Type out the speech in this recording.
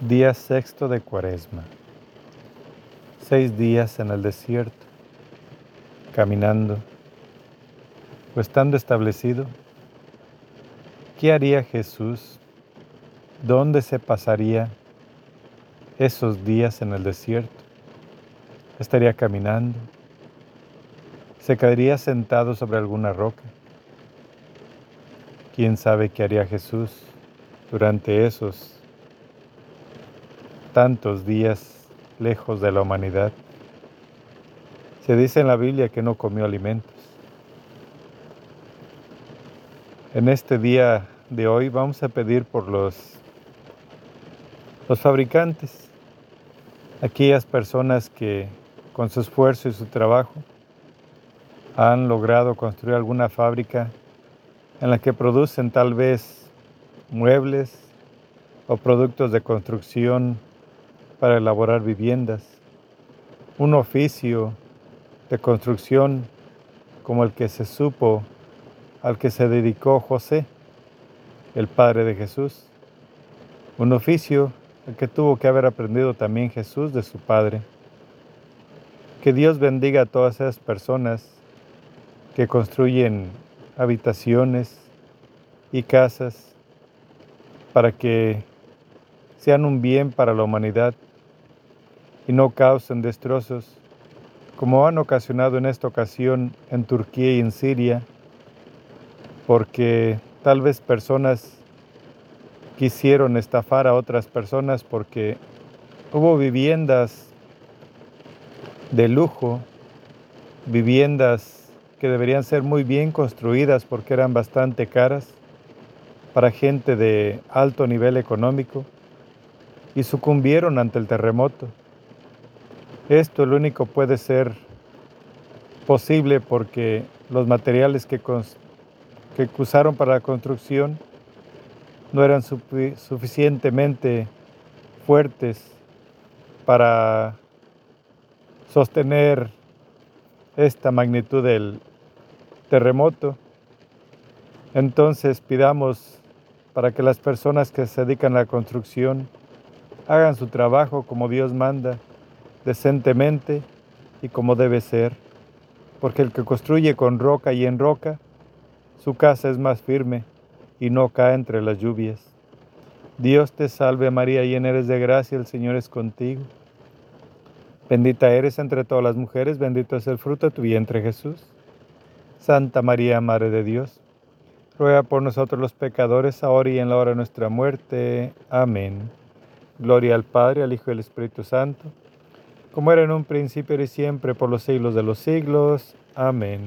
Día sexto de Cuaresma. Seis días en el desierto, caminando o estando establecido. ¿Qué haría Jesús? ¿Dónde se pasaría esos días en el desierto? ¿Estaría caminando? ¿Se quedaría sentado sobre alguna roca? ¿Quién sabe qué haría Jesús durante esos tantos días lejos de la humanidad. Se dice en la Biblia que no comió alimentos. En este día de hoy vamos a pedir por los, los fabricantes, aquellas personas que con su esfuerzo y su trabajo han logrado construir alguna fábrica en la que producen tal vez muebles o productos de construcción para elaborar viviendas, un oficio de construcción como el que se supo al que se dedicó José, el padre de Jesús, un oficio que tuvo que haber aprendido también Jesús de su padre. Que Dios bendiga a todas esas personas que construyen habitaciones y casas para que sean un bien para la humanidad y no causen destrozos, como han ocasionado en esta ocasión en Turquía y en Siria, porque tal vez personas quisieron estafar a otras personas porque hubo viviendas de lujo, viviendas que deberían ser muy bien construidas porque eran bastante caras para gente de alto nivel económico y sucumbieron ante el terremoto. Esto lo único puede ser posible porque los materiales que, que usaron para la construcción no eran suficientemente fuertes para sostener esta magnitud del terremoto. Entonces pidamos para que las personas que se dedican a la construcción hagan su trabajo como Dios manda decentemente y como debe ser, porque el que construye con roca y en roca, su casa es más firme y no cae entre las lluvias. Dios te salve María, llena eres de gracia, el Señor es contigo. Bendita eres entre todas las mujeres, bendito es el fruto de tu vientre Jesús. Santa María, Madre de Dios, ruega por nosotros los pecadores, ahora y en la hora de nuestra muerte. Amén. Gloria al Padre, al Hijo y al Espíritu Santo como era en un principio y siempre, por los siglos de los siglos. Amén.